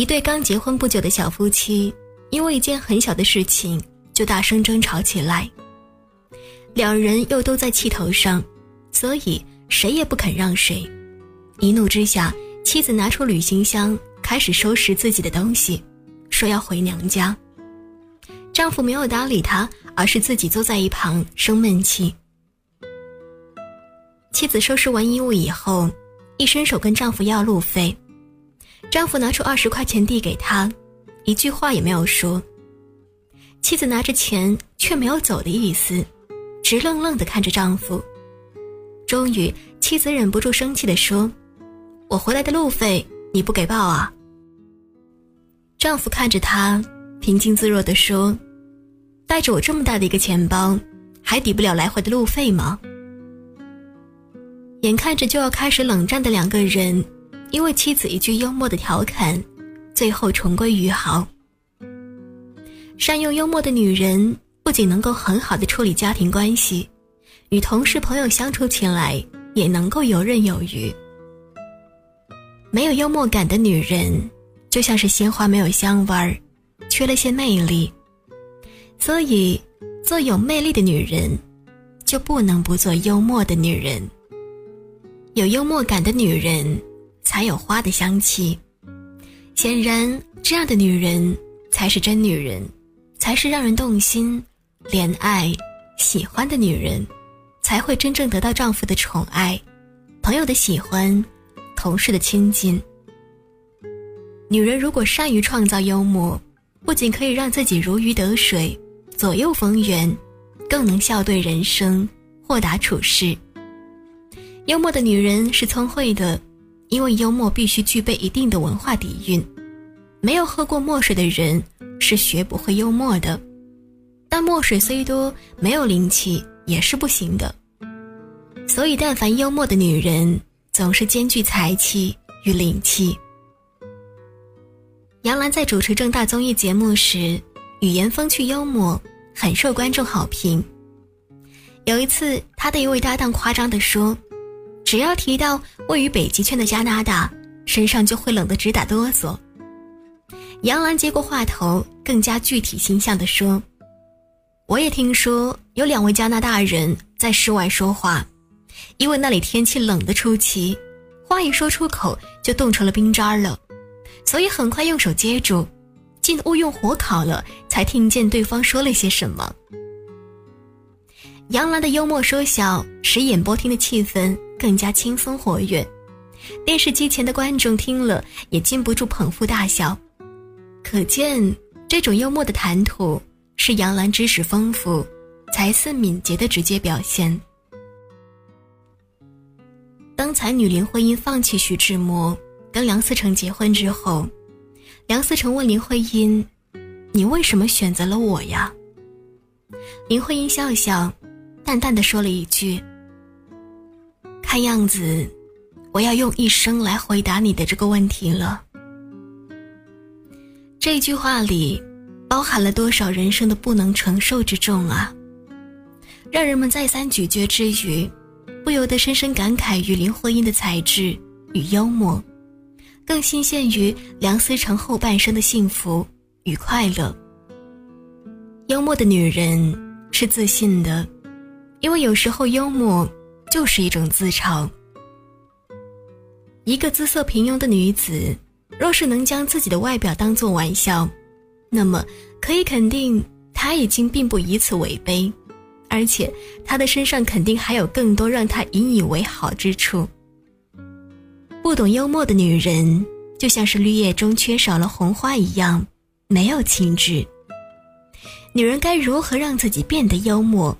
一对刚结婚不久的小夫妻，因为一件很小的事情就大声争吵起来。两人又都在气头上，所以谁也不肯让谁。一怒之下，妻子拿出旅行箱，开始收拾自己的东西，说要回娘家。丈夫没有搭理她，而是自己坐在一旁生闷气。妻子收拾完衣物以后，一伸手跟丈夫要路费。丈夫拿出二十块钱递给她，一句话也没有说。妻子拿着钱却没有走的意思，直愣愣地看着丈夫。终于，妻子忍不住生气地说：“我回来的路费你不给报啊？”丈夫看着她，平静自若地说：“带着我这么大的一个钱包，还抵不了来回的路费吗？”眼看着就要开始冷战的两个人。因为妻子一句幽默的调侃，最后重归于好。善用幽默的女人，不仅能够很好的处理家庭关系，与同事朋友相处起来也能够游刃有余。没有幽默感的女人，就像是鲜花没有香味儿，缺了些魅力。所以，做有魅力的女人，就不能不做幽默的女人。有幽默感的女人。才有花的香气。显然，这样的女人才是真女人，才是让人动心、怜爱、喜欢的女人，才会真正得到丈夫的宠爱、朋友的喜欢、同事的亲近。女人如果善于创造幽默，不仅可以让自己如鱼得水、左右逢源，更能笑对人生、豁达处事。幽默的女人是聪慧的。因为幽默必须具备一定的文化底蕴，没有喝过墨水的人是学不会幽默的。但墨水虽多，没有灵气也是不行的。所以，但凡幽默的女人，总是兼具才气与灵气。杨澜在主持正大综艺节目时，语言风趣幽默，很受观众好评。有一次，她的一位搭档夸张地说。只要提到位于北极圈的加拿大，身上就会冷得直打哆嗦。杨澜接过话头，更加具体形象地说：“我也听说有两位加拿大人在室外说话，因为那里天气冷得出奇，话一说出口就冻成了冰渣了，所以很快用手接住，进屋用火烤了，才听见对方说了些什么。”杨澜的幽默说笑使演播厅的气氛。更加轻松活跃，电视机前的观众听了也禁不住捧腹大笑。可见，这种幽默的谈吐是杨澜知识丰富、才思敏捷的直接表现。当才女林徽因放弃徐志摩，跟梁思成结婚之后，梁思成问林徽因：“你为什么选择了我呀？”林徽因笑笑，淡淡的说了一句。看样子，我要用一生来回答你的这个问题了。这句话里，包含了多少人生的不能承受之重啊！让人们再三咀嚼之余，不由得深深感慨于林徽因的才智与幽默，更欣羡于梁思成后半生的幸福与快乐。幽默的女人是自信的，因为有时候幽默。就是一种自嘲。一个姿色平庸的女子，若是能将自己的外表当作玩笑，那么可以肯定，她已经并不以此为卑，而且她的身上肯定还有更多让她引以为豪之处。不懂幽默的女人，就像是绿叶中缺少了红花一样，没有气质。女人该如何让自己变得幽默？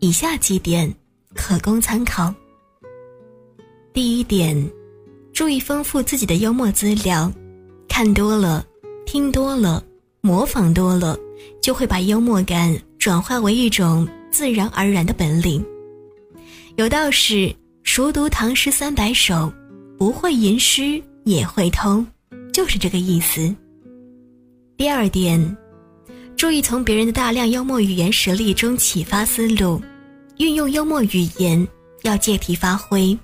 以下几点。可供参考。第一点，注意丰富自己的幽默资料，看多了，听多了，模仿多了，就会把幽默感转化为一种自然而然的本领。有道是“熟读唐诗三百首，不会吟诗也会通”，就是这个意思。第二点，注意从别人的大量幽默语言实例中启发思路。运用幽默语言要借题发挥，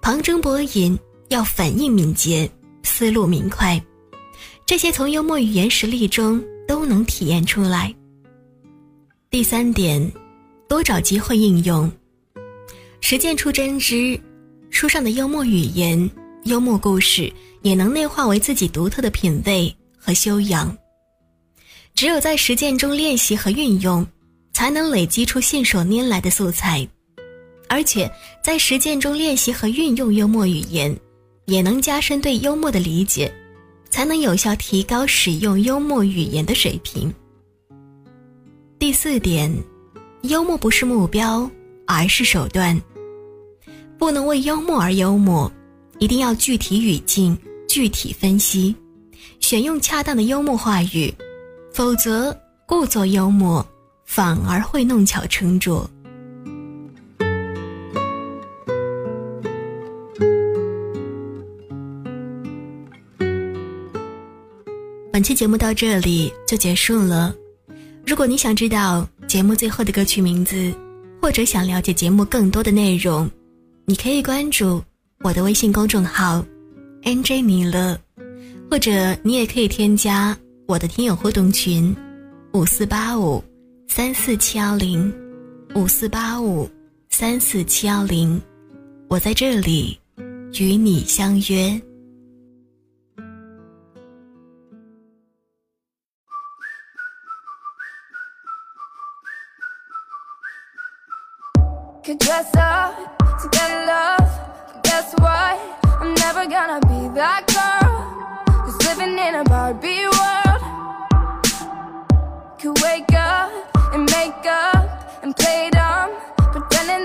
旁征博引要反应敏捷，思路明快，这些从幽默语言实例中都能体验出来。第三点，多找机会应用，实践出真知。书上的幽默语言、幽默故事，也能内化为自己独特的品味和修养。只有在实践中练习和运用，才能累积出信手拈来的素材。而且，在实践中练习和运用幽默语言，也能加深对幽默的理解，才能有效提高使用幽默语言的水平。第四点，幽默不是目标，而是手段。不能为幽默而幽默，一定要具体语境、具体分析，选用恰当的幽默话语，否则故作幽默反而会弄巧成拙。本期节目到这里就结束了。如果你想知道节目最后的歌曲名字，或者想了解节目更多的内容。你可以关注我的微信公众号 “nj 米勒”，或者你也可以添加我的听友互动群五四八五三四七幺零五四八五三四七幺零我在这里与你相约。啊我爱你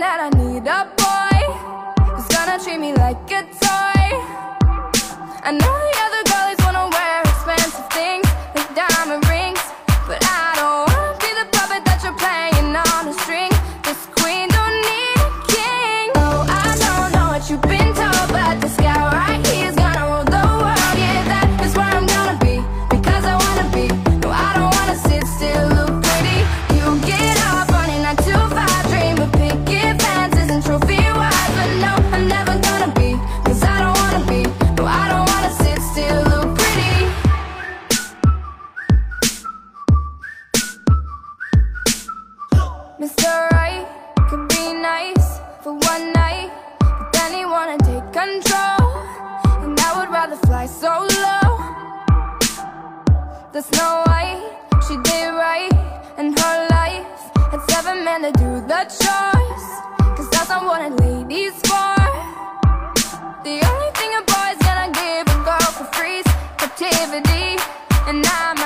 that I need a boy Who's gonna treat me like a toy. I know Snow she did right in her life. Had seven men to do the chores Cause that's not what a lady's for. The only thing a boy's gonna give a girl for free is captivity. And I